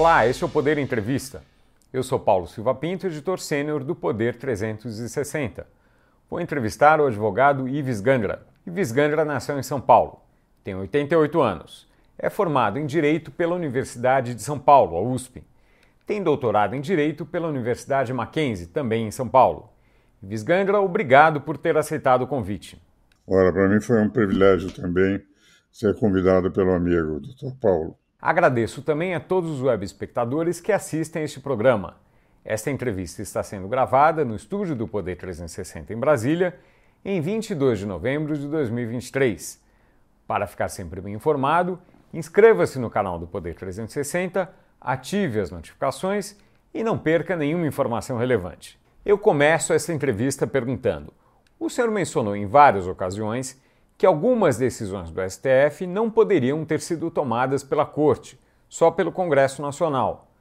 Olá, este é o Poder Entrevista. Eu sou Paulo Silva Pinto, editor sênior do Poder 360. Vou entrevistar o advogado Ives Gandra. Ives Gandra nasceu em São Paulo, tem 88 anos, é formado em Direito pela Universidade de São Paulo, a USP. Tem doutorado em Direito pela Universidade Mackenzie, também em São Paulo. Ives Gandra, obrigado por ter aceitado o convite. Ora, para mim foi um privilégio também ser convidado pelo amigo, Dr. Paulo. Agradeço também a todos os web espectadores que assistem este programa. Esta entrevista está sendo gravada no estúdio do Poder 360 em Brasília, em 22 de novembro de 2023. Para ficar sempre bem informado, inscreva-se no canal do Poder 360, ative as notificações e não perca nenhuma informação relevante. Eu começo essa entrevista perguntando: o senhor mencionou em várias ocasiões que algumas decisões do STF não poderiam ter sido tomadas pela Corte, só pelo Congresso Nacional.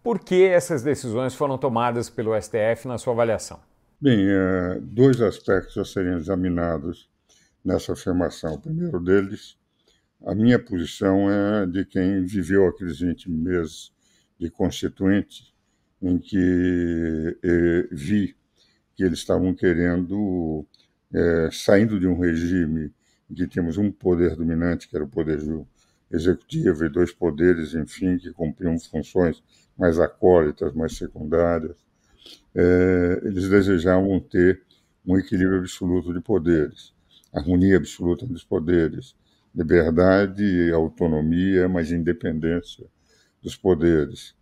Por que essas decisões foram tomadas pelo STF na sua avaliação? Bem, é, dois aspectos a serem examinados nessa afirmação. O primeiro deles, a minha posição é de quem viveu aqueles 20 meses de constituinte em que eh, vi que eles estavam querendo é, saindo de um regime em que temos um poder dominante, que era o poder executivo, e dois poderes, enfim, que cumpriam funções mais acólitas, mais secundárias, é, eles desejavam ter um equilíbrio absoluto de poderes, harmonia absoluta dos poderes, liberdade, autonomia, mas independência dos poderes.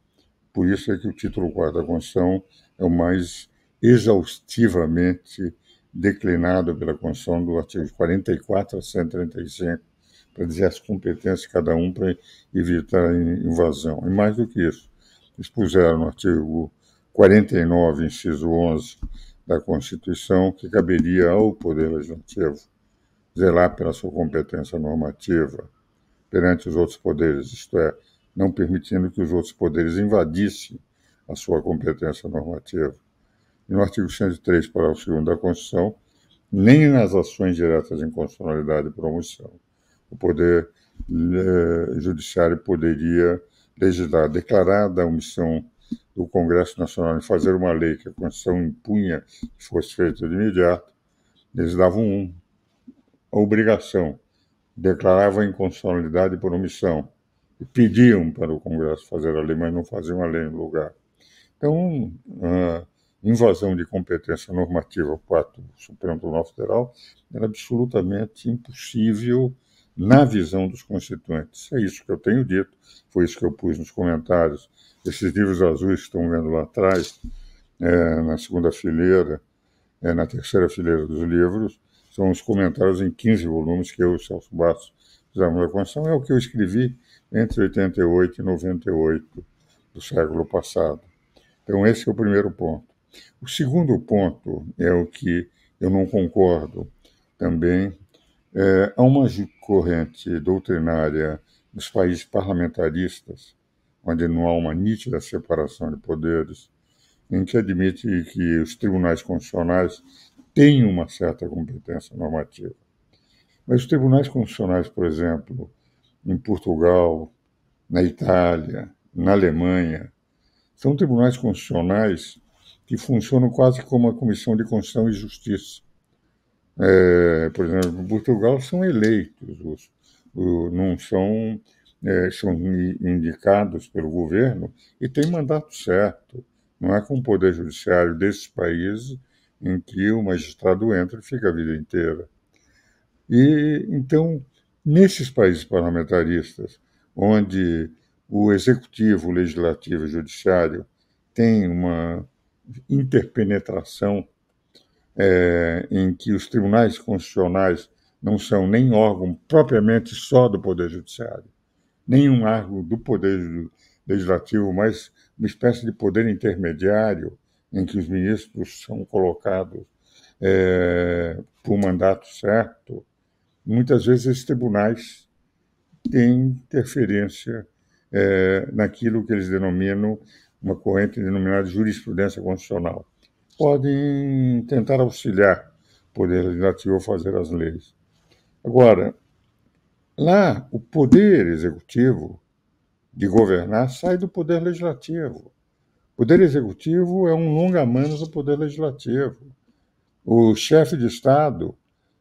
Por isso é que o título 4 da Constituição é o mais exaustivamente declinado pela Constituição do artigo 44 a 135, para dizer as competências de cada um para evitar a invasão. E mais do que isso, expuseram no artigo 49, inciso 11 da Constituição, que caberia ao Poder Legislativo zelar pela sua competência normativa perante os outros poderes, isto é, não permitindo que os outros poderes invadissem a sua competência normativa. No artigo 103, parágrafo 2 da Constituição, nem nas ações diretas de inconstitucionalidade e promoção, o Poder eh, Judiciário poderia legislar, declarada a omissão do Congresso Nacional em fazer uma lei que a Constituição impunha que fosse feita de imediato, eles davam um, a obrigação, declaravam inconstitucionalidade por omissão, e pediam para o Congresso fazer a lei, mas não faziam a lei no lugar. Então, uh, invasão de competência normativa parte do Supremo Tribunal Federal era absolutamente impossível na visão dos constituintes. É isso que eu tenho dito, foi isso que eu pus nos comentários. Esses livros azuis que estão vendo lá atrás, é, na segunda fileira, é, na terceira fileira dos livros, são os comentários em 15 volumes que eu e o Celso Bastos fizemos na Constituição. É o que eu escrevi entre 88 e 98 do século passado. Então, esse é o primeiro ponto. O segundo ponto é o que eu não concordo também. É, há uma corrente doutrinária dos países parlamentaristas, onde não há uma nítida separação de poderes, em que admite que os tribunais constitucionais têm uma certa competência normativa. Mas os tribunais constitucionais, por exemplo, em Portugal, na Itália, na Alemanha, são tribunais constitucionais que funcionam quase como uma comissão de Constituição e Justiça. É, por exemplo, em Portugal são eleitos, os, não são, é, são indicados pelo governo e têm mandato certo. Não é como o poder judiciário desses países em que o magistrado entra e fica a vida inteira. E então, nesses países parlamentaristas, onde o executivo, o legislativo e o judiciário têm uma interpenetração é, em que os tribunais constitucionais não são nem órgão propriamente só do Poder Judiciário, nem um órgão do Poder Legislativo, mas uma espécie de poder intermediário em que os ministros são colocados é, por mandato certo. Muitas vezes esses tribunais têm interferência é, naquilo que eles denominam uma corrente denominada jurisprudência constitucional. Podem tentar auxiliar o Poder Legislativo a fazer as leis. Agora, lá, o Poder Executivo de governar sai do poder legislativo. O poder executivo é um longa-manos do poder legislativo. O chefe de Estado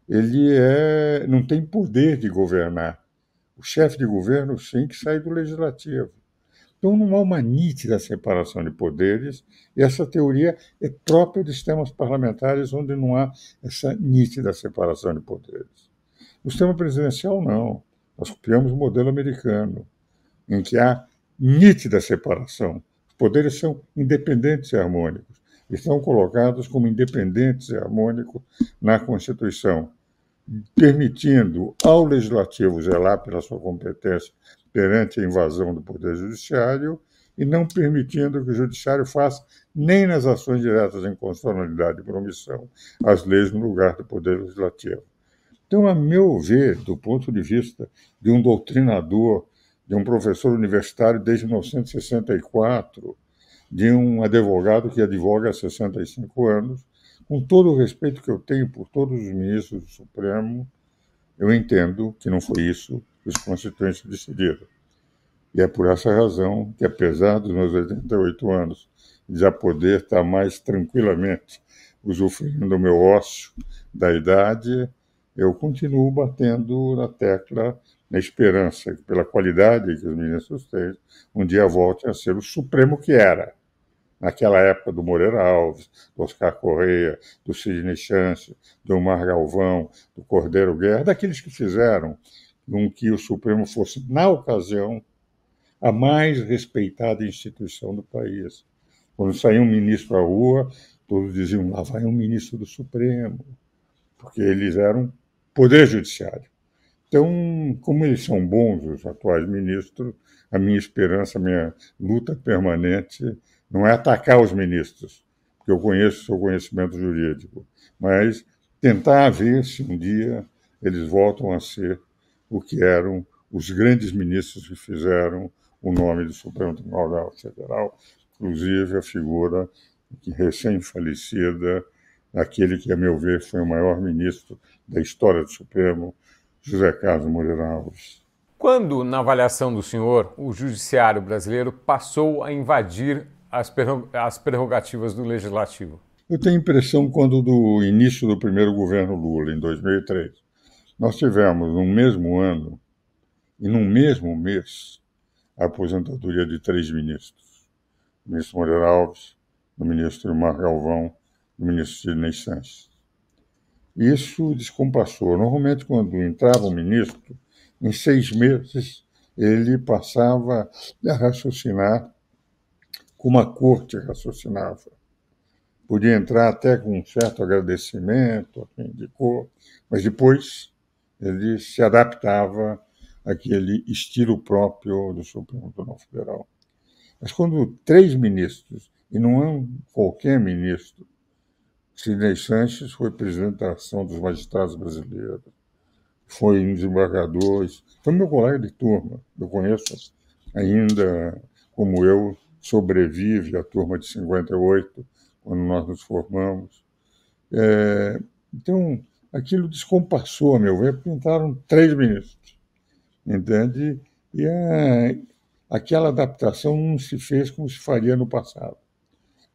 ele é, não tem poder de governar. O chefe de governo, sim, que sai do legislativo. Então, não há uma nítida separação de poderes, e essa teoria é própria de sistemas parlamentares onde não há essa nítida separação de poderes. No sistema presidencial, não. Nós copiamos o modelo americano, em que há nítida separação. Os poderes são independentes e harmônicos. Estão colocados como independentes e harmônicos na Constituição permitindo ao legislativo zelar pela sua competência perante a invasão do poder judiciário e não permitindo que o judiciário faça nem nas ações diretas em constitucionalidade e promissão as leis no lugar do poder legislativo. Então, a meu ver, do ponto de vista de um doutrinador, de um professor universitário desde 1964, de um advogado que advoga há 65 anos, com todo o respeito que eu tenho por todos os ministros do Supremo, eu entendo que não foi isso os constituintes decidiram. E é por essa razão que, apesar dos meus 88 anos, já poder estar mais tranquilamente usufruindo do meu ócio da idade, eu continuo batendo na tecla na esperança que, pela qualidade que os ministros têm, um dia voltem a ser o Supremo que era naquela época do Moreira Alves, do Oscar Correia, do Sidney Chance, do Omar Galvão, do Cordeiro Guerra, daqueles que fizeram com que o Supremo fosse, na ocasião, a mais respeitada instituição do país. Quando saía um ministro à rua, todos diziam: lá vai um ministro do Supremo, porque eles eram poder judiciário. Então, como eles são bons, os atuais ministros, a minha esperança, a minha luta permanente não é atacar os ministros, porque eu conheço o seu conhecimento jurídico, mas tentar ver se um dia eles voltam a ser o que eram os grandes ministros que fizeram o nome do Supremo Tribunal Federal, inclusive a figura recém-falecida, aquele que, a meu ver, foi o maior ministro da história do Supremo, José Carlos Moreira Alves. Quando, na avaliação do senhor, o judiciário brasileiro passou a invadir as prerrogativas do legislativo? Eu tenho a impressão quando do início do primeiro governo Lula, em 2003, nós tivemos no mesmo ano e no mesmo mês a aposentadoria de três ministros: do ministro Moreira Alves, do ministro Mar Galvão, do ministro Sidney Sanches. Isso descompassou. Normalmente, quando entrava um ministro, em seis meses ele passava a raciocinar como a corte raciocinava. Podia entrar até com um certo agradecimento indicou, mas depois ele se adaptava àquele estilo próprio do Supremo Tribunal Federal. Mas quando três ministros, e não é qualquer ministro, Sidney Sanches foi presidente da Ação dos Magistrados Brasileiros, foi um desembargador, foi meu colega de turma, eu conheço ainda, como eu, sobrevive a turma de 58, quando nós nos formamos. É, então, aquilo descompassou, a meu ver, porque entraram três ministros, entende? E a, aquela adaptação não se fez como se faria no passado.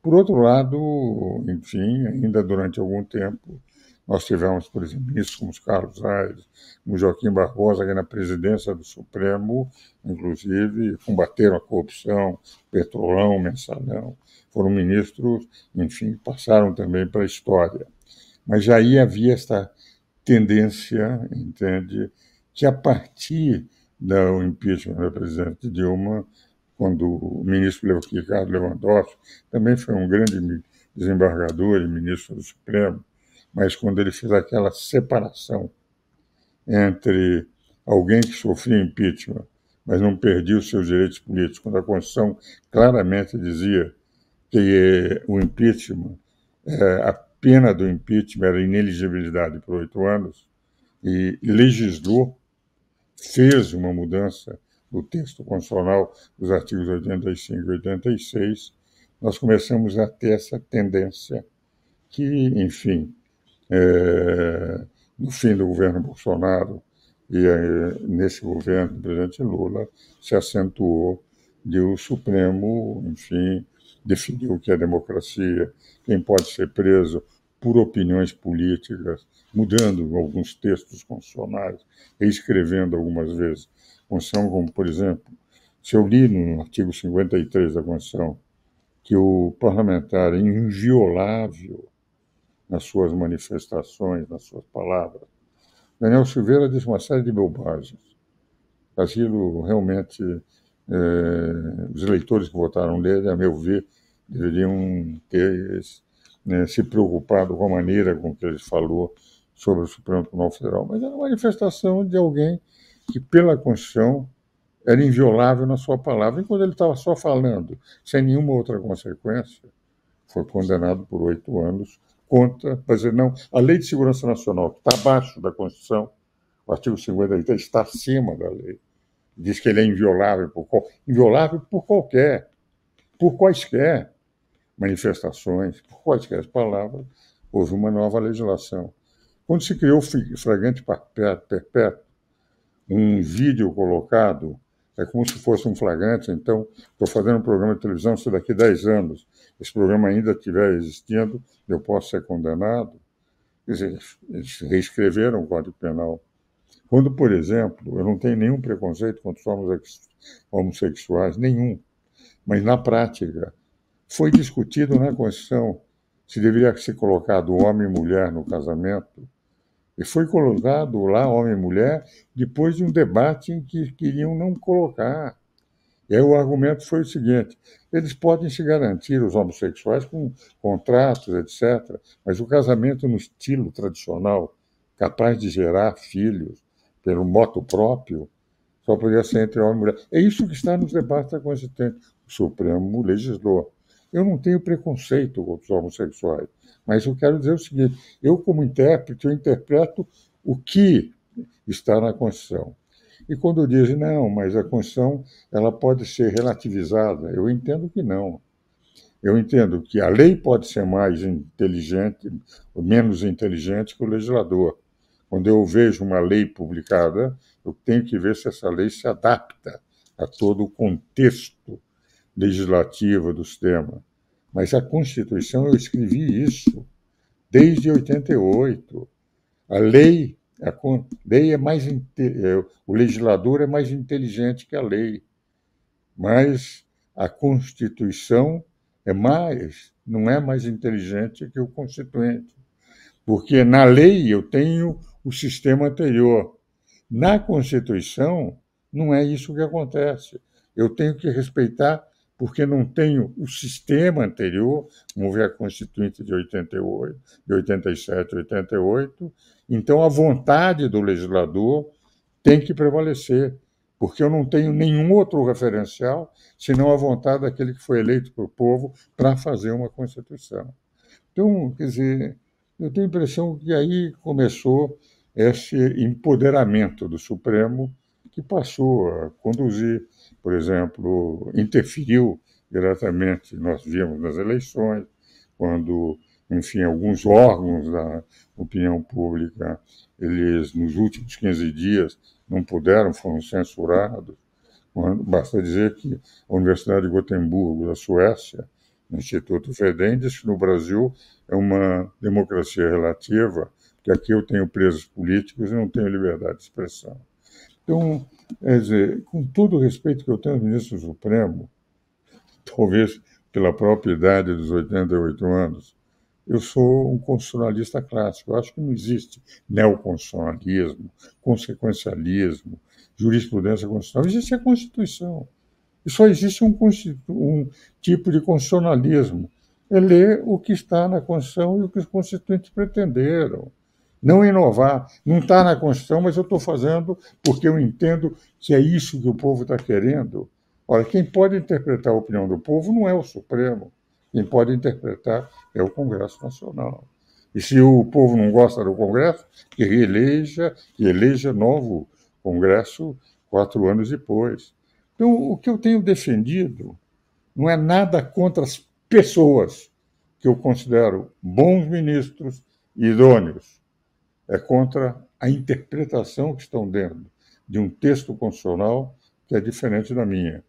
Por outro lado, enfim, ainda durante algum tempo, nós tivemos, por exemplo, ministros como os Carlos Aires, como Joaquim Barbosa, que na presidência do Supremo, inclusive, combateram a corrupção, petrolão, mensalão. Foram ministros, enfim, que passaram também para a história. Mas já aí havia esta tendência, entende, que a partir do impeachment da presidente Dilma, quando o ministro Ricardo Lewandowski também foi um grande desembargador e ministro do Supremo, mas quando ele fez aquela separação entre alguém que sofria impeachment, mas não perdia os seus direitos políticos, quando a Constituição claramente dizia que o impeachment, é, pena do impeachment era ineligibilidade por oito anos, e legislou, fez uma mudança no texto constitucional dos artigos 85 e 86, nós começamos a ter essa tendência que, enfim, é, no fim do governo Bolsonaro e é, nesse governo do presidente Lula, se acentuou de o Supremo, enfim, definir o que é democracia, quem pode ser preso por opiniões políticas, mudando alguns textos constitucionais, reescrevendo algumas vezes. Constituição, como, por exemplo, se eu li no artigo 53 da Constituição que o parlamentar é inviolável nas suas manifestações, nas suas palavras, Daniel Silveira disse uma série de bobagens. Aquilo realmente, é, os eleitores que votaram nele, a meu ver, deveriam ter né, se preocupado com a maneira com que ele falou sobre o Supremo Tribunal Federal. Mas era uma manifestação de alguém que, pela Constituição, era inviolável na sua palavra. E quando ele estava só falando, sem nenhuma outra consequência, foi condenado por oito anos contra, dizer, não, a Lei de Segurança Nacional, que está abaixo da Constituição, o artigo 53 está acima da lei. Diz que ele é inviolável por, inviolável por qualquer, por quaisquer manifestações, por quaisquer palavras, houve uma nova legislação. Quando se criou o flagrante perpétuo, um vídeo colocado, é como se fosse um flagrante, então, estou fazendo um programa de televisão, se daqui a 10 anos esse programa ainda estiver existindo, eu posso ser condenado. Quer dizer, eles reescreveram o Código Penal. Quando, por exemplo, eu não tenho nenhum preconceito contra os homossexuais, nenhum, mas na prática, foi discutido na Constituição se deveria ser colocado homem e mulher no casamento. E foi colocado lá homem e mulher depois de um debate em que queriam não colocar. E aí o argumento foi o seguinte: eles podem se garantir, os homossexuais, com contratos, etc., mas o casamento no estilo tradicional, capaz de gerar filhos pelo moto próprio, só poderia ser entre homem e mulher. É isso que está nos debates da Constituinte. O Supremo legislou. Eu não tenho preconceito contra os homossexuais, mas eu quero dizer o seguinte: eu, como intérprete, eu interpreto o que está na Constituição. E quando dizem, não, mas a Constituição ela pode ser relativizada, eu entendo que não. Eu entendo que a lei pode ser mais inteligente, ou menos inteligente que o legislador. Quando eu vejo uma lei publicada, eu tenho que ver se essa lei se adapta a todo o contexto legislativo do sistema. Mas a Constituição, eu escrevi isso desde 88. A lei, a lei é mais é, o legislador é mais inteligente que a lei, mas a Constituição é mais, não é mais inteligente que o constituinte, porque na lei eu tenho o sistema anterior, na Constituição não é isso que acontece. Eu tenho que respeitar porque não tenho o sistema anterior, como vê a Constituinte de 88, de 87, 88, então a vontade do legislador tem que prevalecer, porque eu não tenho nenhum outro referencial senão a vontade daquele que foi eleito pelo povo para fazer uma Constituição. Então, quer dizer, eu tenho a impressão que aí começou esse empoderamento do Supremo que passou a conduzir por exemplo, interferiu diretamente, nós vimos nas eleições, quando, enfim, alguns órgãos da opinião pública, eles, nos últimos 15 dias, não puderam, foram censurados. Quando, basta dizer que a Universidade de Gotemburgo, da Suécia, o Instituto Fedem, que no Brasil é uma democracia relativa, que aqui eu tenho presos políticos e não tenho liberdade de expressão. Então, Quer dizer, com todo o respeito que eu tenho ao ministro Supremo, talvez pela própria idade dos 88 anos, eu sou um constitucionalista clássico. Eu acho que não existe neoconstitucionalismo, consequencialismo, jurisprudência constitucional. Existe a Constituição. E só existe um, um tipo de constitucionalismo. É ler o que está na Constituição e o que os constituintes pretenderam não inovar. Não está na Constituição, mas eu estou fazendo porque eu entendo que é isso que o povo está querendo. Olha, quem pode interpretar a opinião do povo não é o Supremo. Quem pode interpretar é o Congresso Nacional. E se o povo não gosta do Congresso, que reeleja, eleja novo Congresso quatro anos depois. Então, o que eu tenho defendido não é nada contra as pessoas que eu considero bons ministros idôneos é contra a interpretação que estão dentro de um texto constitucional que é diferente da minha.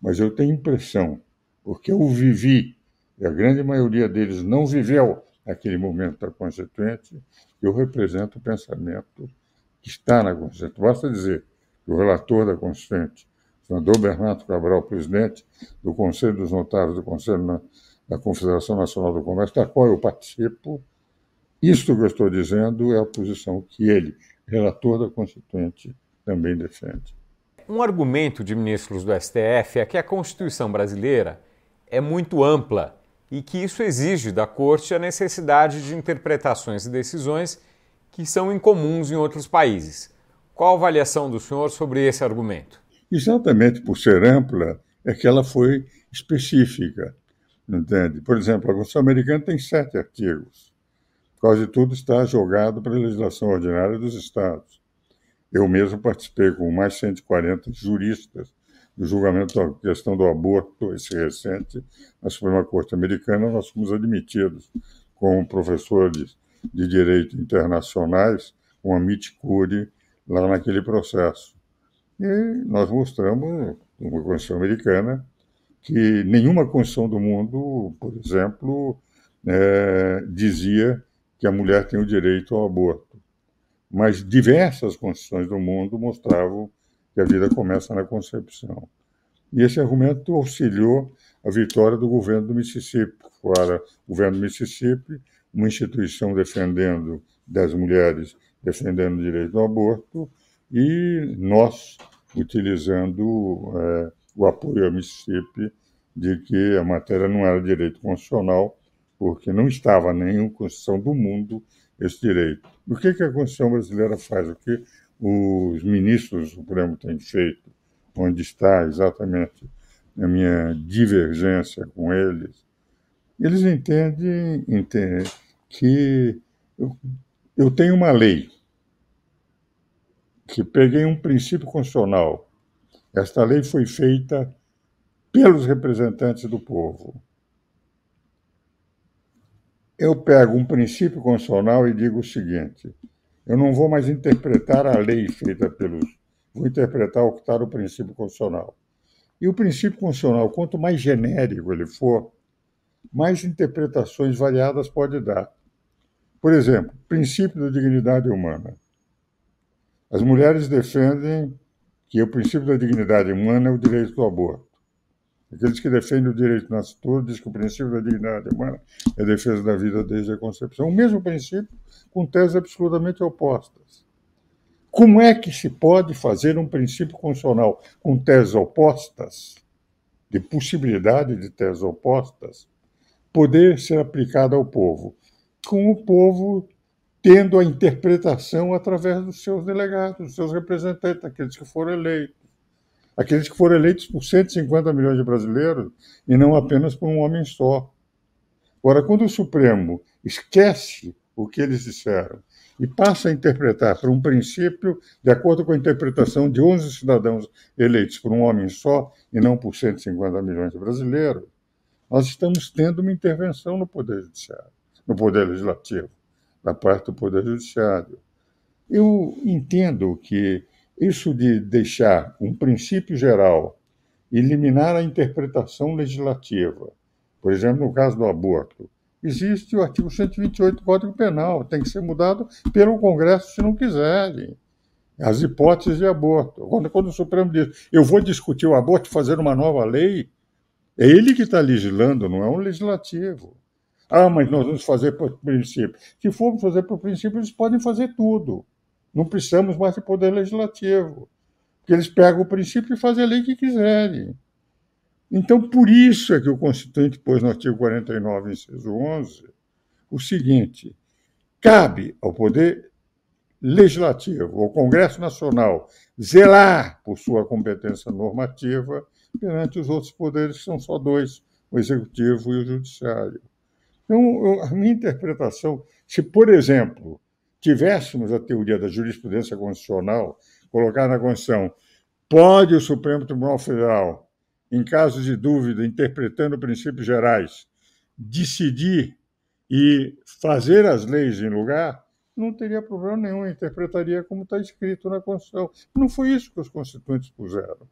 mas eu tenho impressão, porque eu vivi, e a grande maioria deles não viveu aquele momento da Constituinte, eu represento o pensamento que está na Constituinte. Basta dizer que o relator da Constituinte, o senador Bernardo Cabral, presidente do Conselho dos Notários do Conselho da Confederação Nacional do Comércio, da qual eu participo, isto que eu estou dizendo é a posição que ele, relator da Constituinte, também defende. Um argumento de ministros do STF é que a Constituição brasileira é muito ampla e que isso exige da Corte a necessidade de interpretações e decisões que são incomuns em outros países. Qual a avaliação do senhor sobre esse argumento? Exatamente por ser ampla, é que ela foi específica. Entende? Por exemplo, a Constituição Americana tem sete artigos. Quase tudo está jogado para a legislação ordinária dos Estados. Eu mesmo participei com mais 140 juristas do julgamento da questão do aborto, esse recente, na Suprema Corte Americana. Nós fomos admitidos como professores de direito internacionais, com a Curi, lá naquele processo. E nós mostramos, uma Constituição Americana, que nenhuma Constituição do mundo, por exemplo, é, dizia que a mulher tem o direito ao aborto mas diversas constituições do mundo mostravam que a vida começa na concepção. E esse argumento auxiliou a vitória do governo do Mississippi, fora o governo do Mississippi, uma instituição defendendo das mulheres, defendendo o direito ao aborto, e nós utilizando é, o apoio ao Mississippi de que a matéria não era direito constitucional, porque não estava nenhuma Constituição do mundo esse direito. O que, que a Constituição brasileira faz? O que os ministros do Supremo têm feito? Onde está exatamente a minha divergência com eles? Eles entendem, entendem que eu, eu tenho uma lei, que peguei um princípio constitucional. Esta lei foi feita pelos representantes do povo eu pego um princípio constitucional e digo o seguinte: eu não vou mais interpretar a lei feita pelos. Vou interpretar o que está no princípio constitucional. E o princípio constitucional, quanto mais genérico ele for, mais interpretações variadas pode dar. Por exemplo, princípio da dignidade humana. As mulheres defendem que o princípio da dignidade humana é o direito do aborto. Aqueles que defendem o direito natural dizem que o princípio da dignidade humana é a defesa da vida desde a concepção. O mesmo princípio com teses absolutamente opostas. Como é que se pode fazer um princípio constitucional com teses opostas, de possibilidade de teses opostas, poder ser aplicado ao povo? Com o povo tendo a interpretação através dos seus delegados, dos seus representantes, aqueles que foram eleitos aqueles que foram eleitos por 150 milhões de brasileiros e não apenas por um homem só. Agora, quando o Supremo esquece o que eles disseram e passa a interpretar por um princípio de acordo com a interpretação de 11 cidadãos eleitos por um homem só e não por 150 milhões de brasileiros, nós estamos tendo uma intervenção no Poder Judiciário, no Poder Legislativo, da parte do Poder Judiciário. Eu entendo que isso de deixar um princípio geral, eliminar a interpretação legislativa, por exemplo, no caso do aborto, existe o artigo 128 do Código Penal, tem que ser mudado pelo Congresso se não quiserem. As hipóteses de aborto. Quando, quando o Supremo diz, eu vou discutir o aborto fazer uma nova lei, é ele que está legislando, não é um legislativo. Ah, mas nós vamos fazer por princípio. Se formos fazer por princípio, eles podem fazer tudo. Não precisamos mais de poder legislativo, porque eles pegam o princípio e fazem a lei que quiserem. Então, por isso é que o Constituinte pôs no artigo 49, inciso 11, o seguinte: cabe ao Poder Legislativo, ao Congresso Nacional, zelar por sua competência normativa perante os outros poderes, que são só dois, o Executivo e o Judiciário. Então, a minha interpretação, se, por exemplo, tivéssemos a teoria da jurisprudência constitucional, colocar na Constituição, pode o Supremo Tribunal Federal, em caso de dúvida, interpretando princípios gerais, decidir e fazer as leis em lugar, não teria problema nenhum, interpretaria como está escrito na Constituição. Não foi isso que os constituintes puseram.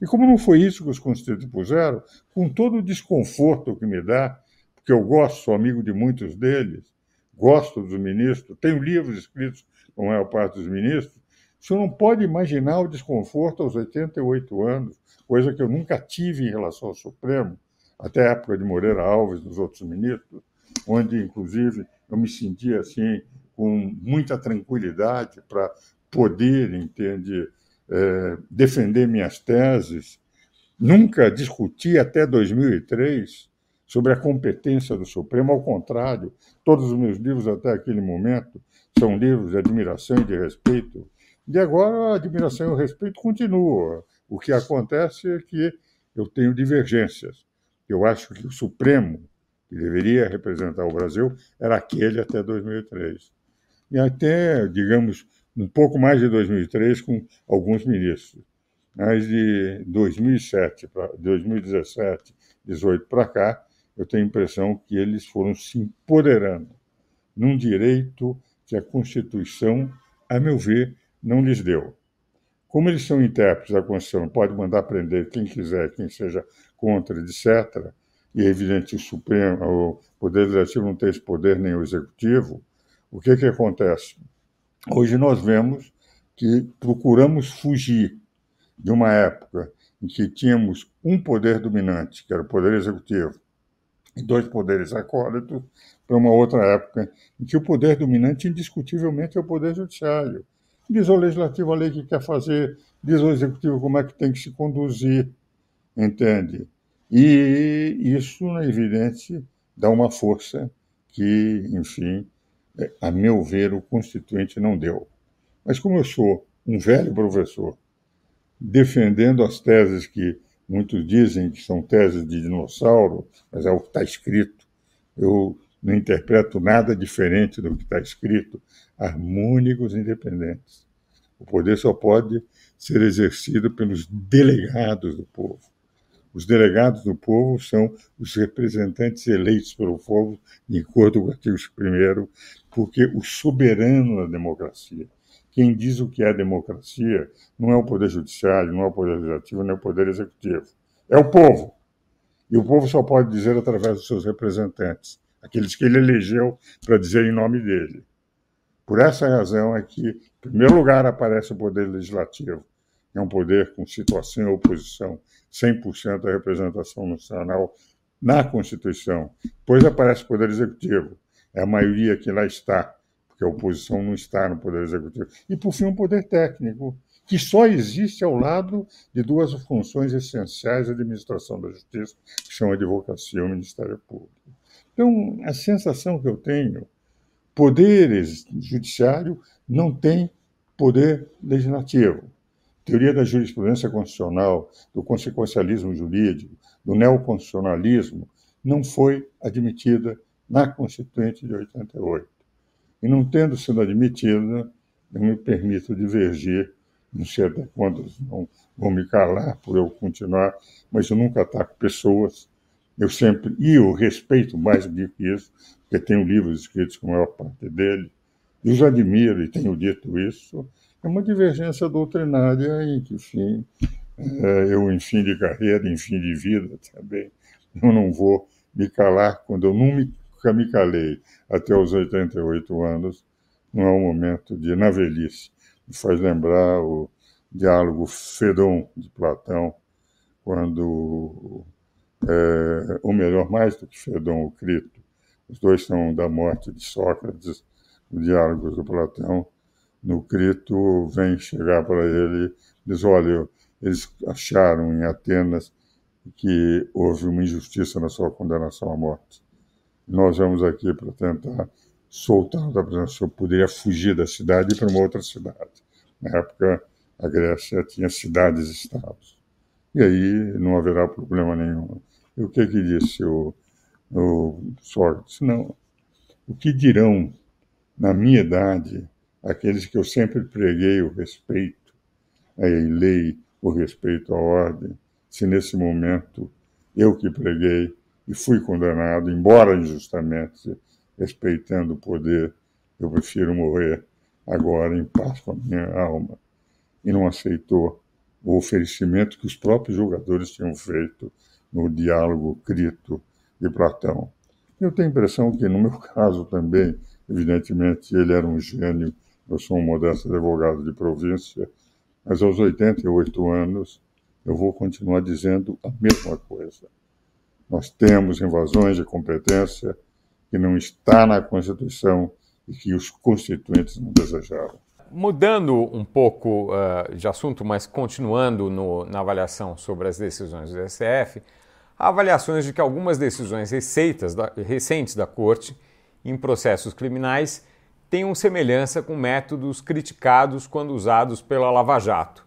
E como não foi isso que os constituintes puseram, com todo o desconforto que me dá, porque eu gosto, sou amigo de muitos deles, gosto dos ministros, tenho livros escritos com a maior parte dos ministros, o senhor não pode imaginar o desconforto aos 88 anos, coisa que eu nunca tive em relação ao Supremo, até a época de Moreira Alves, dos outros ministros, onde, inclusive, eu me sentia assim, com muita tranquilidade para poder, entende, é, defender minhas teses. Nunca discuti até 2003 sobre a competência do Supremo, ao contrário, todos os meus livros até aquele momento são livros de admiração e de respeito. E agora a admiração e o respeito continuam. O que acontece é que eu tenho divergências. Eu acho que o Supremo, que deveria representar o Brasil, era aquele até 2003. E até, digamos, um pouco mais de 2003 com alguns ministros. Mas de 2007 para 2017, 18 para cá, eu tenho a impressão que eles foram se empoderando num direito que a Constituição, a meu ver, não lhes deu. Como eles são intérpretes da Constituição, pode mandar prender quem quiser, quem seja contra, etc., e é evidente o Supremo, o Poder Legislativo não tem esse poder, nem o Executivo, o que, que acontece? Hoje nós vemos que procuramos fugir de uma época em que tínhamos um poder dominante, que era o poder executivo, dois poderes acólitos, para uma outra época em que o poder dominante, indiscutivelmente, é o poder judiciário. Diz o legislativo a lei que quer fazer, diz o executivo como é que tem que se conduzir, entende? E isso, na evidência, dá uma força que, enfim, a meu ver, o Constituinte não deu. Mas como eu sou um velho professor, defendendo as teses que muitos dizem que são teses de dinossauro, mas é o que está escrito, eu não interpreto nada diferente do que está escrito, harmônicos independentes. O poder só pode ser exercido pelos delegados do povo. Os delegados do povo são os representantes eleitos pelo povo, de acordo com o artigo 1, porque o soberano da democracia, quem diz o que é democracia, não é o poder judiciário, não é o poder legislativo, nem é o poder executivo. É o povo. E o povo só pode dizer através dos seus representantes, aqueles que ele elegeu para dizer em nome dele. Por essa razão é que, em primeiro lugar, aparece o poder legislativo. É um poder com situação e oposição 100% da representação nacional na Constituição. Depois aparece o Poder Executivo, é a maioria que lá está, porque a oposição não está no Poder Executivo. E, por fim, o Poder Técnico, que só existe ao lado de duas funções essenciais da administração da justiça, que são a advocacia e o Ministério Público. Então, a sensação que eu tenho, poder judiciário não tem poder legislativo teoria da jurisprudência constitucional, do consequencialismo jurídico, do neoconstitucionalismo, não foi admitida na Constituinte de 88. E não tendo sido admitida, eu me permito divergir, não sei até quando não vão me calar por eu continuar, mas eu nunca ataco pessoas, eu sempre, e eu respeito mais do que isso, porque tenho livros escritos com a maior parte dele, e os admiro e tenho dito isso, é uma divergência doutrinária em que, enfim, é, eu, em fim de carreira, em fim de vida também, eu não vou me calar quando eu nunca me calei até os 88 anos, não é um momento de, na velhice, me faz lembrar o diálogo Fedon de Platão, quando, é, ou melhor, mais do que Fedon, o Crito, os dois são da morte de Sócrates, o diálogo do Platão, no Crito vem chegar para ele diz: Olha, eles acharam em Atenas que houve uma injustiça na sua condenação à morte. Nós vamos aqui para tentar soltar da prisão. poderia fugir da cidade e ir para uma outra cidade. Na época, a Grécia tinha cidades-estados. E aí não haverá problema nenhum. E o que que disse o, o Sócrates? Não. O que dirão na minha idade aqueles que eu sempre preguei o respeito à lei, o respeito à ordem, se nesse momento eu que preguei e fui condenado, embora injustamente, respeitando o poder, eu prefiro morrer agora em paz com a minha alma. E não aceitou o oferecimento que os próprios julgadores tinham feito no diálogo crito de Platão. Eu tenho a impressão que, no meu caso também, evidentemente, ele era um gênio, eu sou um modesto advogado de província, mas aos 88 anos eu vou continuar dizendo a mesma coisa. Nós temos invasões de competência que não está na Constituição e que os constituintes não desejaram. Mudando um pouco uh, de assunto, mas continuando no, na avaliação sobre as decisões do STF, há avaliações de que algumas decisões receitas da, recentes da Corte em processos criminais tenham semelhança com métodos criticados quando usados pela Lava Jato.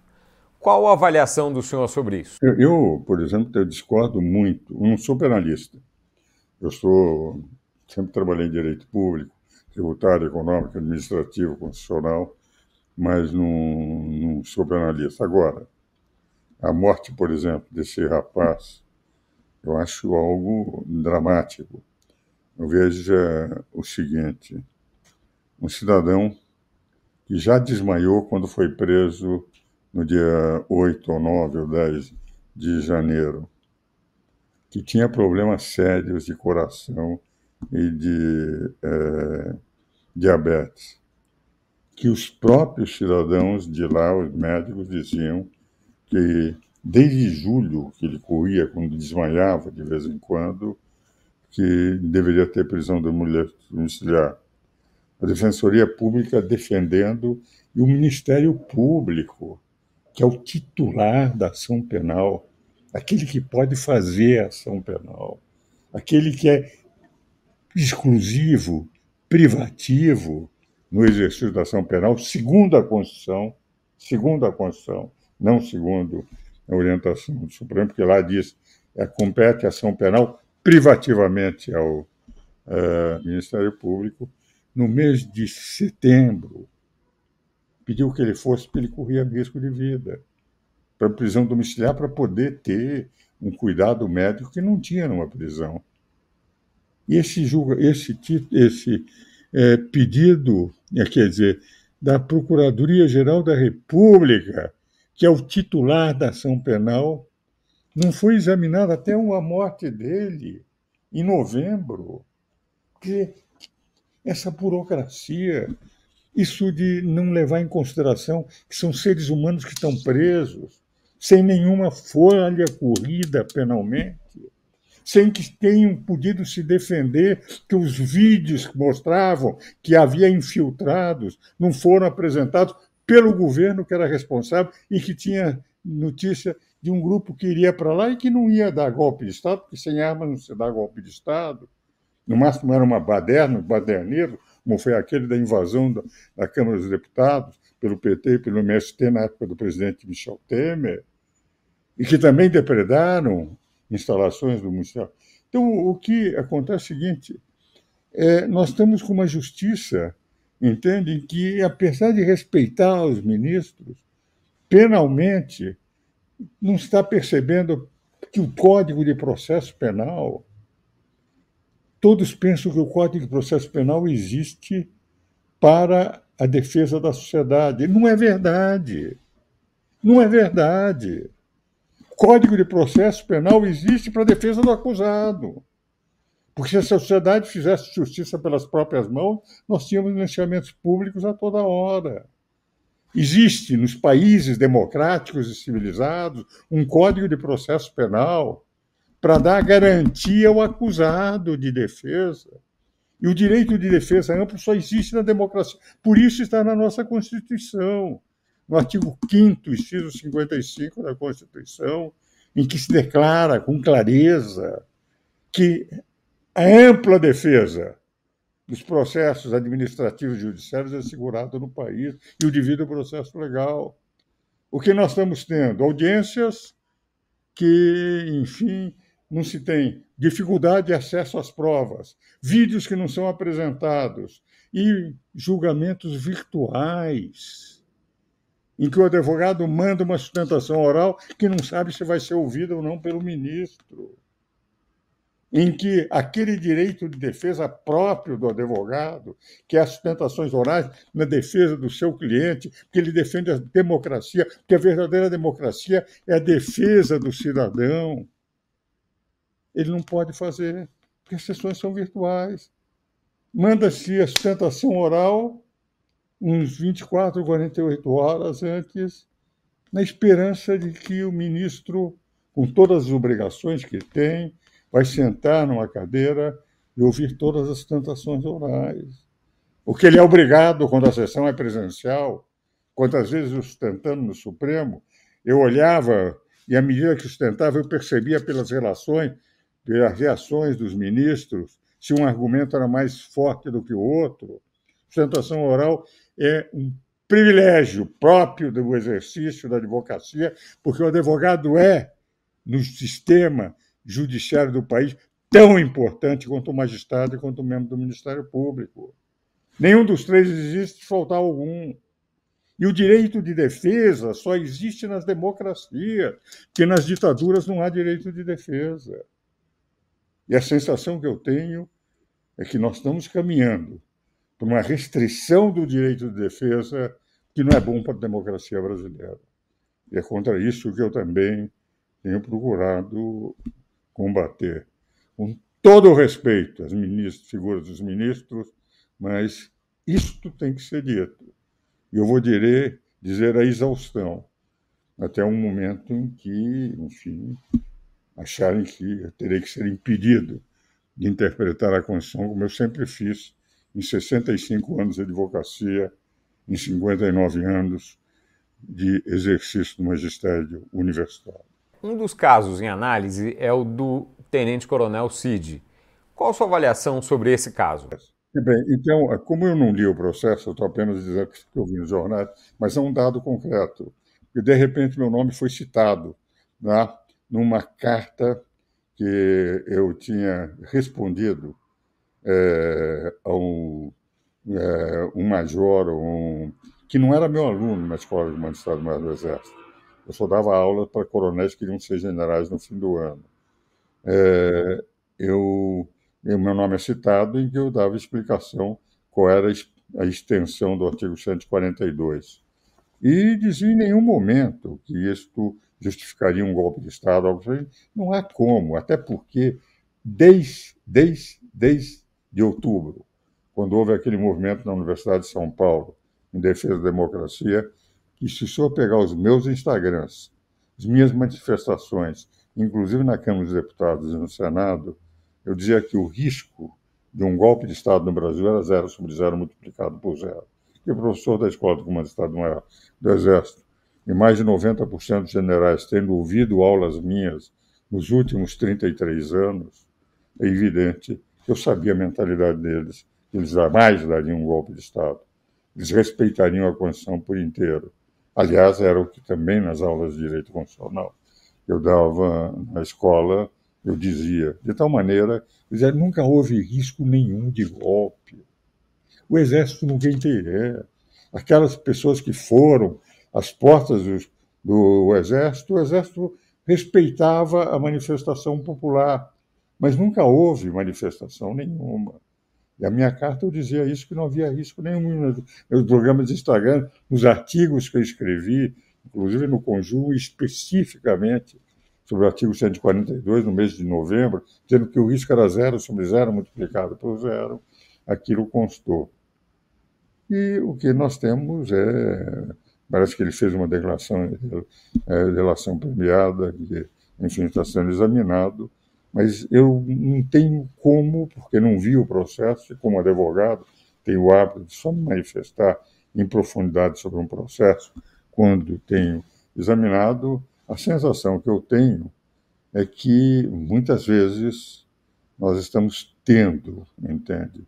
Qual a avaliação do senhor sobre isso? Eu, eu por exemplo, eu discordo muito. Eu não sou penalista. Eu sou sempre trabalhei em direito público, tributário, econômico, administrativo, constitucional, mas não, não sou penalista. Agora, a morte, por exemplo, desse rapaz, eu acho algo dramático. Veja o seguinte: um cidadão que já desmaiou quando foi preso no dia 8 ou 9 ou 10 de janeiro, que tinha problemas sérios de coração e de é, diabetes, que os próprios cidadãos de lá, os médicos, diziam que desde julho que ele corria, quando desmaiava de vez em quando, que deveria ter prisão domiciliar. A Defensoria Pública defendendo e o Ministério Público, que é o titular da ação penal, aquele que pode fazer a ação penal, aquele que é exclusivo, privativo no exercício da ação penal, segundo a Constituição, segundo a Constituição, não segundo a orientação do Supremo, porque lá diz é, compete a ação penal privativamente ao é, Ministério Público. No mês de setembro, pediu que ele fosse, porque ele corria risco de vida, para prisão domiciliar, para poder ter um cuidado médico que não tinha numa prisão. E esse, julga, esse, esse é, pedido, é, quer dizer, da Procuradoria-Geral da República, que é o titular da ação penal, não foi examinado até a morte dele, em novembro. Porque essa burocracia, isso de não levar em consideração que são seres humanos que estão presos, sem nenhuma folha corrida penalmente sem que tenham podido se defender, que os vídeos que mostravam que havia infiltrados não foram apresentados pelo governo que era responsável e que tinha notícia de um grupo que iria para lá e que não ia dar golpe de Estado, porque sem armas não se dá golpe de Estado. No máximo era uma baderna, um baderneiro, como foi aquele da invasão da, da Câmara dos Deputados pelo PT e pelo MST na época do presidente Michel Temer, e que também depredaram instalações do Ministério. Então, o que acontece é o seguinte: é, nós estamos com uma justiça, entende, que, apesar de respeitar os ministros, penalmente, não está percebendo que o Código de Processo Penal. Todos pensam que o Código de Processo Penal existe para a defesa da sociedade. Não é verdade. Não é verdade. Código de Processo Penal existe para a defesa do acusado. Porque se a sociedade fizesse justiça pelas próprias mãos, nós tínhamos financiamentos públicos a toda hora. Existe nos países democráticos e civilizados um código de processo penal para dar garantia ao acusado de defesa. E o direito de defesa amplo só existe na democracia. Por isso está na nossa Constituição no artigo 5 inciso 55 da Constituição, em que se declara com clareza que a ampla defesa dos processos administrativos e judiciários é assegurada no país e o devido processo legal. O que nós estamos tendo? Audiências que, enfim, não se tem dificuldade de acesso às provas, vídeos que não são apresentados e julgamentos virtuais em que o advogado manda uma sustentação oral que não sabe se vai ser ouvida ou não pelo ministro. em que aquele direito de defesa próprio do advogado, que é as sustentações orais na defesa do seu cliente, que ele defende a democracia, porque a verdadeira democracia é a defesa do cidadão. Ele não pode fazer, porque as sessões são virtuais. Manda-se a sustentação oral uns 24, 48 horas antes, na esperança de que o ministro, com todas as obrigações que tem, vai sentar numa cadeira e ouvir todas as tentações orais. O que ele é obrigado quando a sessão é presencial. Quantas vezes sustentando no Supremo, eu olhava e, à medida que sustentava, eu percebia pelas relações, pelas reações dos ministros, se um argumento era mais forte do que o outro. Sustentação oral é um privilégio próprio do exercício da advocacia, porque o advogado é, no sistema judiciário do país tão importante quanto o magistrado e quanto o membro do Ministério Público. Nenhum dos três existe faltar algum. E o direito de defesa só existe nas democracias, porque nas ditaduras não há direito de defesa. E a sensação que eu tenho é que nós estamos caminhando para uma restrição do direito de defesa que não é bom para a democracia brasileira. E é contra isso que eu também tenho procurado combater. Com todo o respeito às ministras, figuras dos ministros, mas isto tem que ser dito. E eu vou dizer, dizer a exaustão, até um momento em que, enfim, acharem que eu terei que ser impedido de interpretar a Constituição como eu sempre fiz em 65 anos de advocacia, em 59 anos de exercício do magistério universitário. Um dos casos em análise é o do tenente-coronel Cid. Qual a sua avaliação sobre esse caso? Bem, então, como eu não li o processo, eu estou apenas dizendo que eu vi nos jornais, mas é um dado concreto. E, de repente, meu nome foi citado né, numa carta que eu tinha respondido é, a um, é, um major, um, que não era meu aluno na Escola de Magistrado Maior do Exército eu só dava aula para coronéis que queriam ser generais no fim do ano. É, eu, meu nome é citado em que eu dava explicação qual era a extensão do artigo 142. E dizia em nenhum momento que isto justificaria um golpe de Estado, algo assim. Não há como, até porque desde, desde, desde de outubro, quando houve aquele movimento na Universidade de São Paulo em defesa da democracia, que se o senhor pegar os meus Instagrams, as minhas manifestações, inclusive na Câmara dos Deputados e no Senado, eu dizia que o risco de um golpe de Estado no Brasil era zero sobre zero multiplicado por zero. E o professor da Escola do Comando de Estado Maior do Exército e mais de 90% dos generais tendo ouvido aulas minhas nos últimos 33 anos, é evidente que eu sabia a mentalidade deles, que eles jamais dariam um golpe de Estado. Eles respeitariam a Constituição por inteiro. Aliás, era o que também nas aulas de direito constitucional eu dava na escola, eu dizia, de tal maneira, dizia, nunca houve risco nenhum de golpe. O exército não tem interesse. Aquelas pessoas que foram às portas do, do exército, o exército respeitava a manifestação popular, mas nunca houve manifestação nenhuma. E a minha carta eu dizia isso, que não havia risco nenhum nos meus programas de Instagram, nos artigos que eu escrevi, inclusive no Conjunto, especificamente sobre o artigo 142, no mês de novembro, dizendo que o risco era zero sobre zero multiplicado por zero, aquilo constou. E o que nós temos é. Parece que ele fez uma declaração de é, relação premiada, que, enfim, está sendo examinado mas eu não tenho como, porque não vi o processo, e como advogado, tenho o hábito de só me manifestar em profundidade sobre um processo quando tenho examinado. A sensação que eu tenho é que muitas vezes nós estamos tendo, entende,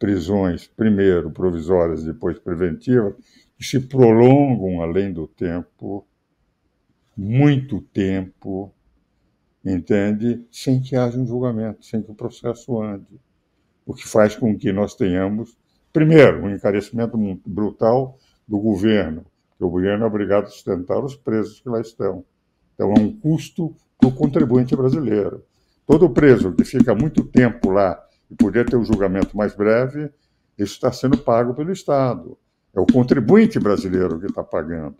prisões, primeiro provisórias, depois preventivas, que se prolongam além do tempo, muito tempo, entende? Sem que haja um julgamento, sem que o processo ande. O que faz com que nós tenhamos, primeiro, um encarecimento brutal do governo, que o governo é obrigado a sustentar os presos que lá estão. Então, é um custo para o contribuinte brasileiro. Todo preso que fica muito tempo lá e poder ter um julgamento mais breve, isso está sendo pago pelo Estado. É o contribuinte brasileiro que está pagando.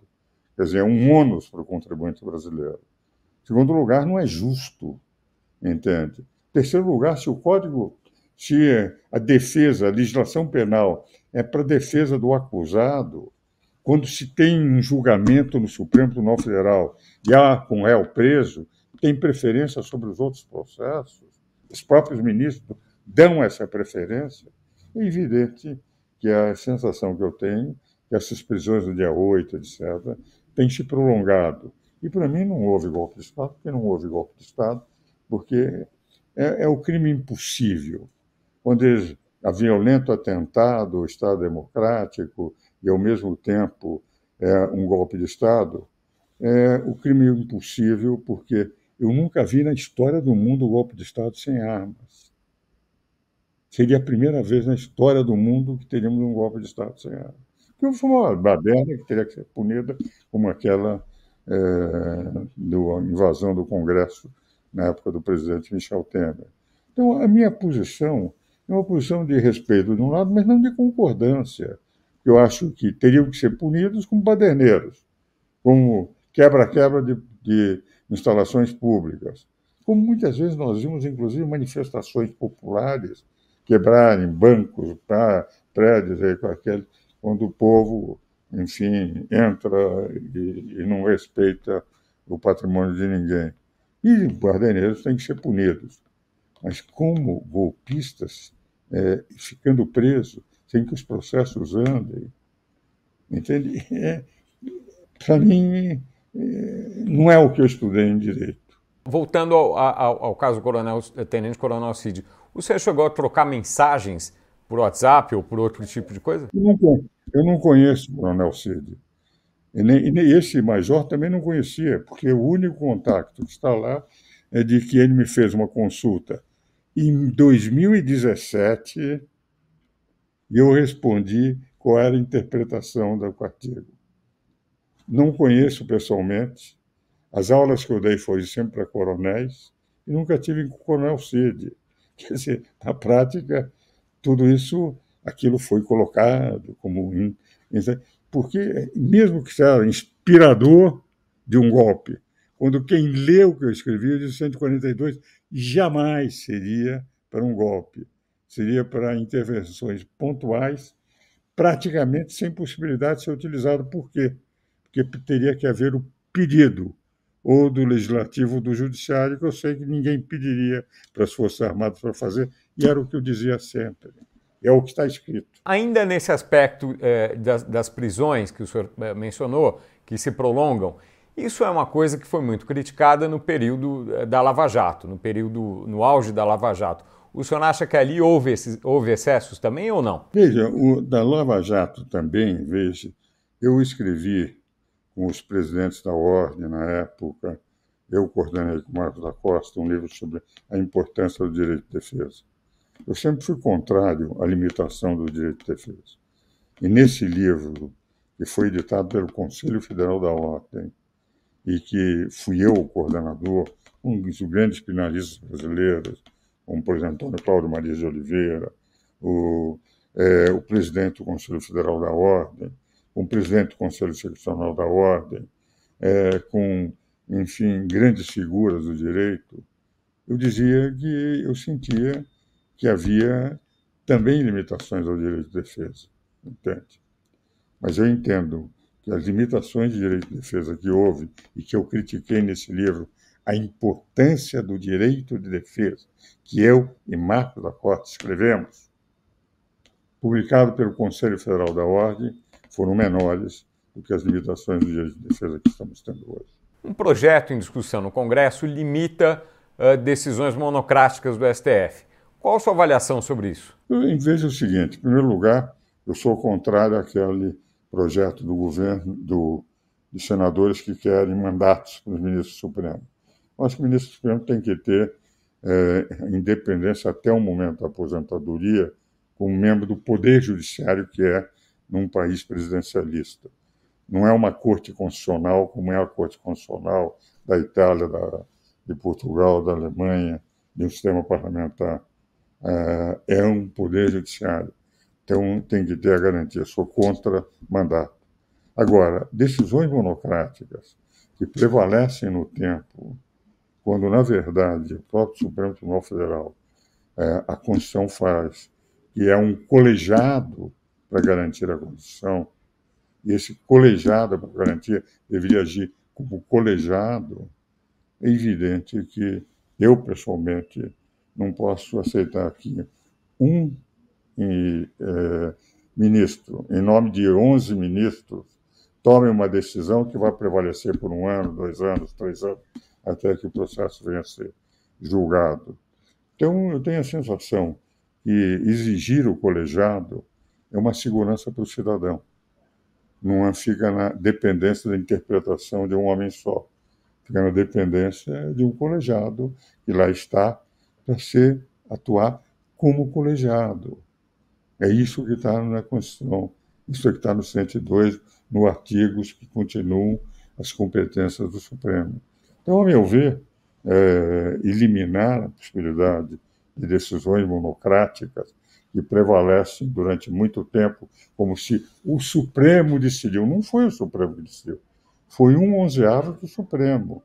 Quer dizer, é um ônus para o contribuinte brasileiro. Segundo lugar, não é justo, entende? Terceiro lugar, se o código, se a defesa, a legislação penal é para defesa do acusado, quando se tem um julgamento no Supremo Tribunal Federal e há com réu preso, tem preferência sobre os outros processos. Os próprios ministros dão essa preferência. É evidente que a sensação que eu tenho que essas prisões do dia 8, etc., têm se prolongado. E para mim não houve golpe de Estado, porque não houve golpe de Estado, porque é, é o crime impossível. Quando há violento atentado ao Estado democrático e, ao mesmo tempo, é um golpe de Estado, é o crime impossível, porque eu nunca vi na história do mundo golpe de Estado sem armas. Seria a primeira vez na história do mundo que teríamos um golpe de Estado sem armas. Que foi uma baderna que teria que ser punida como aquela é, da invasão do Congresso na época do presidente Michel Temer. Então, a minha posição é uma posição de respeito de um lado, mas não de concordância. Eu acho que teriam que ser punidos como baderneiros, como quebra-quebra de, de instalações públicas. Como muitas vezes nós vimos, inclusive, manifestações populares quebrarem bancos, tá, prédios, aí, aquele, quando o povo, enfim, entra e, e não respeita o patrimônio de ninguém. E guardaneiros têm que ser punidos. Mas como golpistas, é, ficando presos, sem que os processos andem, entende? É, Para mim, é, não é o que eu estudei em direito. Voltando ao, ao, ao caso Coronel, Tenente Coronel Cid, senhor chegou a trocar mensagens por WhatsApp ou por outro tipo de coisa? Eu não, eu não conheço o Coronel Cid. E nem, e nem esse major também não conhecia, porque o único contato que está lá é de que ele me fez uma consulta em 2017 e eu respondi qual era a interpretação do artigo. Não conheço pessoalmente. As aulas que eu dei foram sempre para coronéis e nunca tive com o coronel Cid. Quer dizer, na prática, tudo isso, aquilo foi colocado como. Porque, mesmo que seja inspirador de um golpe, quando quem lê o que eu escrevi, de 142, jamais seria para um golpe. Seria para intervenções pontuais, praticamente sem possibilidade de ser utilizado. Por quê? Porque teria que haver o pedido ou do Legislativo ou do Judiciário, que eu sei que ninguém pediria para as Forças Armadas para fazer, e era o que eu dizia sempre. É o que está escrito. Ainda nesse aspecto é, das, das, prisões que o senhor é, mencionou, que se prolongam, isso é uma coisa que foi muito criticada no período é, da Lava Jato, no período, no auge da Lava Jato. O senhor acha que ali houve, esses, houve excessos também ou não? Veja, o, da Lava Jato também, veja, eu escrevi com os presidentes da ordem na época. Eu coordenei com o Marcos da Costa um livro sobre a importância do direito de defesa. Eu sempre fui contrário à limitação do direito de defesa. E nesse livro, que foi editado pelo Conselho Federal da Ordem, e que fui eu o coordenador, um dos grandes penalistas brasileiros, como, por exemplo, Antônio Paulo Maria de Oliveira, o, é, o presidente do Conselho Federal da Ordem, com o presidente do Conselho Seccional da Ordem, é, com, enfim, grandes figuras do direito, eu dizia que eu sentia que havia também limitações ao direito de defesa, entende? Mas eu entendo que as limitações de direito de defesa que houve e que eu critiquei nesse livro, a importância do direito de defesa, que eu e Marcos da Costa escrevemos, publicado pelo Conselho Federal da Ordem, foram menores do que as limitações do direito de defesa que estamos tendo hoje. Um projeto em discussão no Congresso limita uh, decisões monocráticas do STF. Qual a sua avaliação sobre isso? Eu vejo o seguinte: em primeiro lugar, eu sou contrário àquele projeto do governo, do, de senadores que querem mandatos para os ministros supremos. Eu acho que o ministro supremo tem que ter é, independência até o momento da aposentadoria como membro do Poder Judiciário, que é num país presidencialista. Não é uma corte constitucional como é a corte constitucional da Itália, da, de Portugal, da Alemanha, de um sistema parlamentar é, é um poder judiciário. Então, tem que ter a garantia. Sou contra mandato. Agora, decisões monocráticas que prevalecem no tempo, quando, na verdade, o próprio Supremo Tribunal Federal, é, a Constituição faz, que é um colegiado para garantir a Constituição, e esse colegiado para garantir deveria agir como colegiado, é evidente que eu, pessoalmente, não posso aceitar que um é, ministro, em nome de 11 ministros, tome uma decisão que vai prevalecer por um ano, dois anos, três anos, até que o processo venha a ser julgado. Então, eu tenho a sensação que exigir o colegiado é uma segurança para o cidadão. Não fica na dependência da interpretação de um homem só fica na dependência de um colegiado que lá está para ser atuar como colegiado. É isso que está na Constituição, isso que está no 102, no artigos que continuam as competências do Supremo. Então, a meu ver, é, eliminar a possibilidade de decisões monocráticas que prevalecem durante muito tempo, como se o Supremo decidiu. Não foi o Supremo que decidiu foi um onzeavo do Supremo.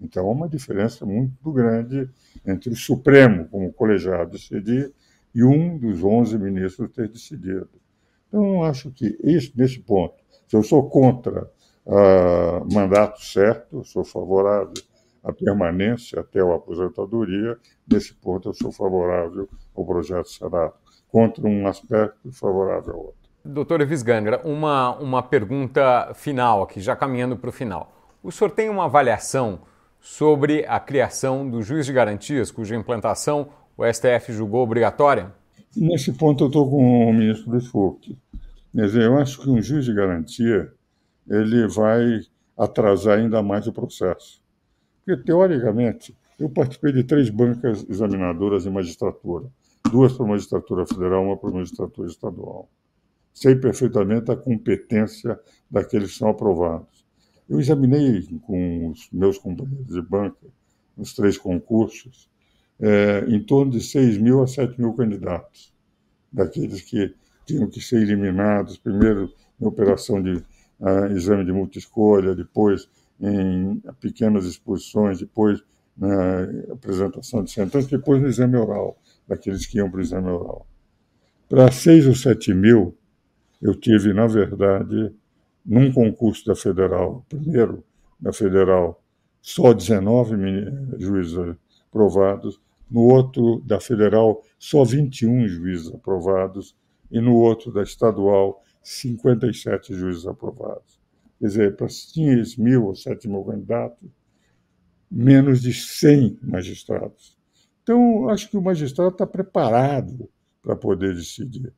Então, há uma diferença muito grande entre o Supremo, como colegiado, decidir e um dos onze ministros ter decidido. Então, eu acho que isso, nesse ponto, se eu sou contra uh, mandato certo, sou favorável à permanência até a aposentadoria, nesse ponto eu sou favorável ao projeto Senado, contra um aspecto favorável ao outro. Doutor Evis Gandra, uma, uma pergunta final aqui, já caminhando para o final. O senhor tem uma avaliação sobre a criação do juiz de garantias, cuja implantação o STF julgou obrigatória? Nesse ponto eu estou com o ministro Luiz Fouque. Quer dizer, eu acho que um juiz de garantia ele vai atrasar ainda mais o processo. Porque, teoricamente, eu participei de três bancas examinadoras de magistratura. Duas para a magistratura federal, uma para a magistratura estadual sei perfeitamente a competência daqueles que são aprovados. Eu examinei com os meus companheiros de banca, nos três concursos, é, em torno de 6 mil a 7 mil candidatos, daqueles que tinham que ser eliminados, primeiro em operação de uh, exame de multi-escolha, depois em pequenas exposições, depois na apresentação de sentença, depois no exame oral, daqueles que iam para o exame oral. Para 6 ou 7 mil, eu tive, na verdade, num concurso da Federal, primeiro da Federal, só 19 juízes aprovados, no outro da Federal, só 21 juízes aprovados, e no outro da Estadual, 57 juízes aprovados. Quer dizer, para 6 mil ou 7 mil candidatos, menos de 100 magistrados. Então, acho que o magistrado está preparado para poder decidir.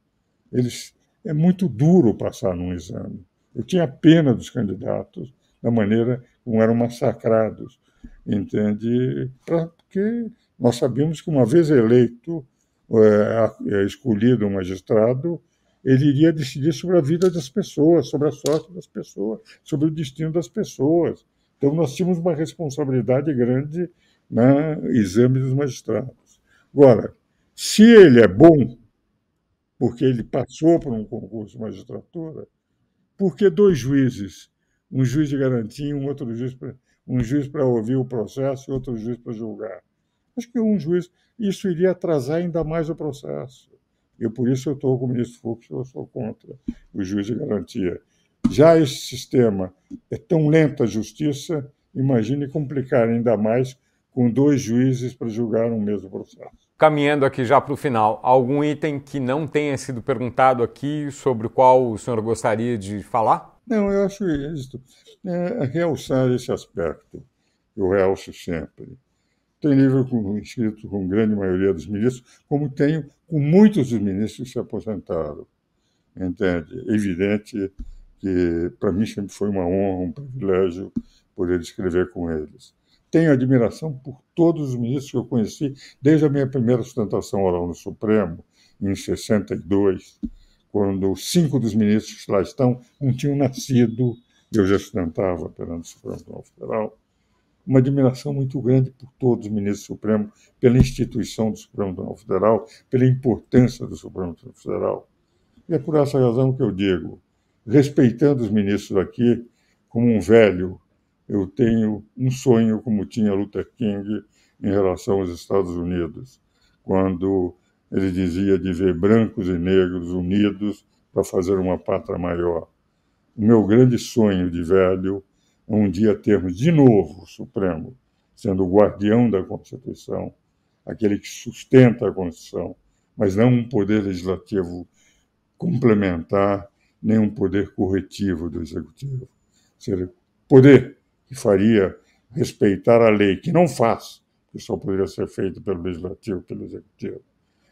Eles é muito duro passar num exame. Eu tinha pena dos candidatos, da maneira como eram massacrados, entende? Porque nós sabíamos que, uma vez eleito, é, é, escolhido um magistrado, ele iria decidir sobre a vida das pessoas, sobre a sorte das pessoas, sobre o destino das pessoas. Então, nós tínhamos uma responsabilidade grande no exame dos magistrados. Agora, se ele é bom, porque ele passou por um concurso de magistratura, porque dois juízes, um juiz de garantia um outro juiz para um juiz para ouvir o processo e outro juiz para julgar. Acho que um juiz, isso iria atrasar ainda mais o processo. E por isso eu estou com o ministro Fux, eu sou contra o juiz de garantia. Já esse sistema é tão lento a justiça, imagine complicar ainda mais com dois juízes para julgar um mesmo processo. Caminhando aqui já para o final, algum item que não tenha sido perguntado aqui sobre o qual o senhor gostaria de falar? Não, eu acho isso. É, realçar esse aspecto, eu realço sempre. Tem livro com, escrito com grande maioria dos ministros, como tenho com muitos dos ministros que se aposentaram. Entende? É evidente que para mim sempre foi uma honra, um privilégio poder escrever com eles. Tenho admiração por todos os ministros que eu conheci, desde a minha primeira sustentação oral no Supremo, em 62, quando cinco dos ministros que lá estão não tinham nascido, eu já sustentava perante o Supremo Tribunal Federal. uma admiração muito grande por todos os ministros supremos, pela instituição do Supremo Tribunal Federal, pela importância do Supremo Tribunal Federal. E é por essa razão que eu digo, respeitando os ministros aqui, como um velho, eu tenho um sonho como tinha Luther King em relação aos Estados Unidos, quando ele dizia de ver brancos e negros unidos para fazer uma pátria maior. O meu grande sonho de velho é um dia termos de novo o Supremo sendo o guardião da Constituição, aquele que sustenta a Constituição, mas não um poder legislativo complementar, nem um poder corretivo do Executivo. Seria poder que faria respeitar a lei, que não faz, que só poderia ser feito pelo Legislativo, pelo Executivo.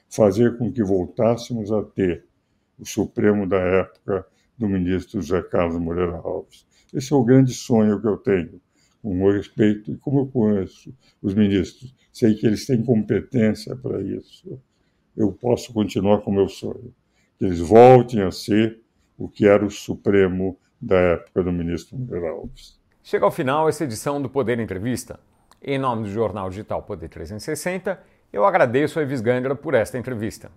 Fazer com que voltássemos a ter o Supremo da época do ministro José Carlos Moreira Alves. Esse é o grande sonho que eu tenho, com o respeito, e como eu conheço os ministros, sei que eles têm competência para isso. Eu posso continuar com o meu sonho, que eles voltem a ser o que era o Supremo da época do ministro Moreira Alves. Chega ao final essa edição do Poder Entrevista. Em nome do jornal digital Poder 360, eu agradeço a Evis Gandra por esta entrevista.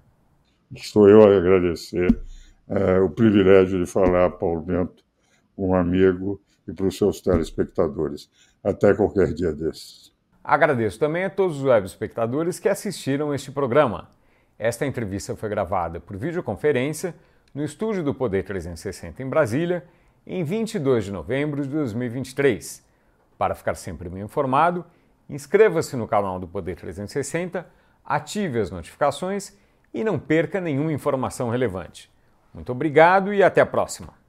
Estou eu a agradecer é, o privilégio de falar, Paulo Bento, um amigo e para os seus telespectadores. Até qualquer dia desses. Agradeço também a todos os web espectadores que assistiram este programa. Esta entrevista foi gravada por videoconferência no estúdio do Poder 360 em Brasília, em 22 de novembro de 2023. Para ficar sempre bem informado, inscreva-se no canal do Poder 360, ative as notificações e não perca nenhuma informação relevante. Muito obrigado e até a próxima!